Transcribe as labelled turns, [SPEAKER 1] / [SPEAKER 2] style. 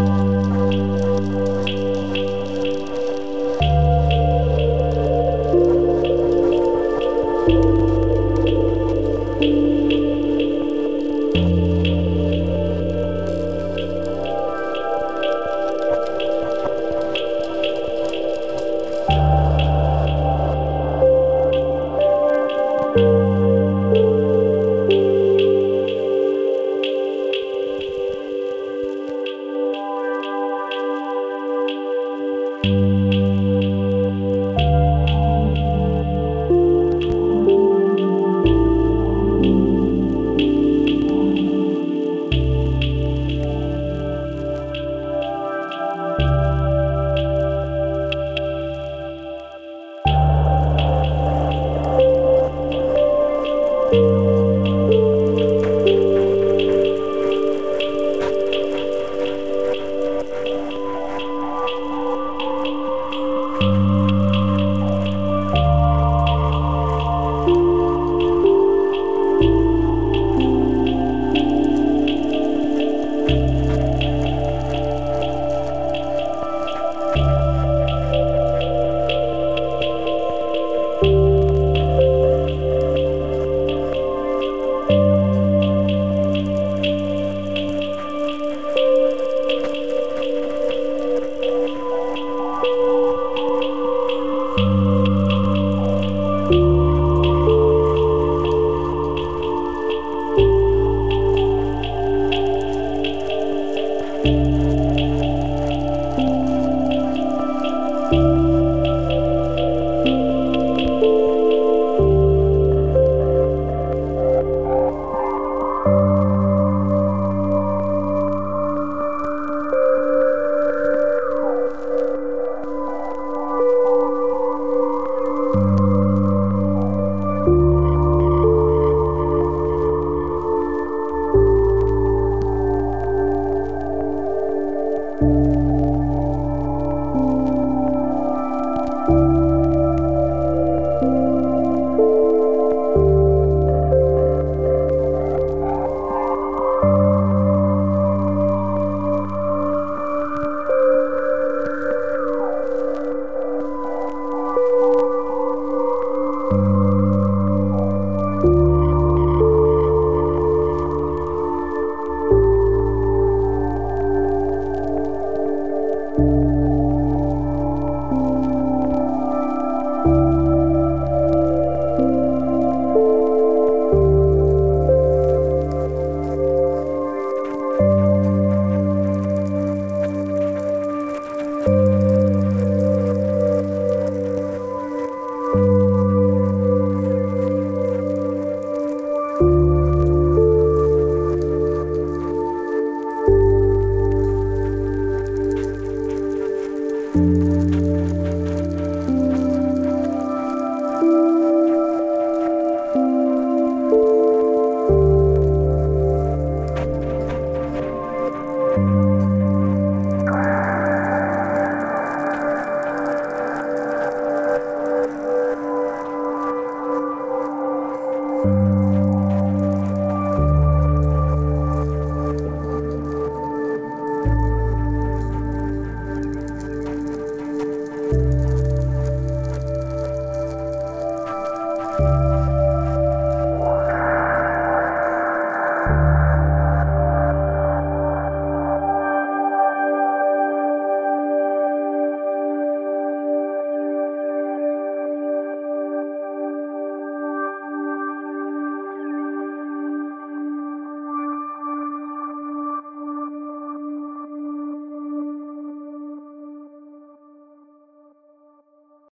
[SPEAKER 1] Música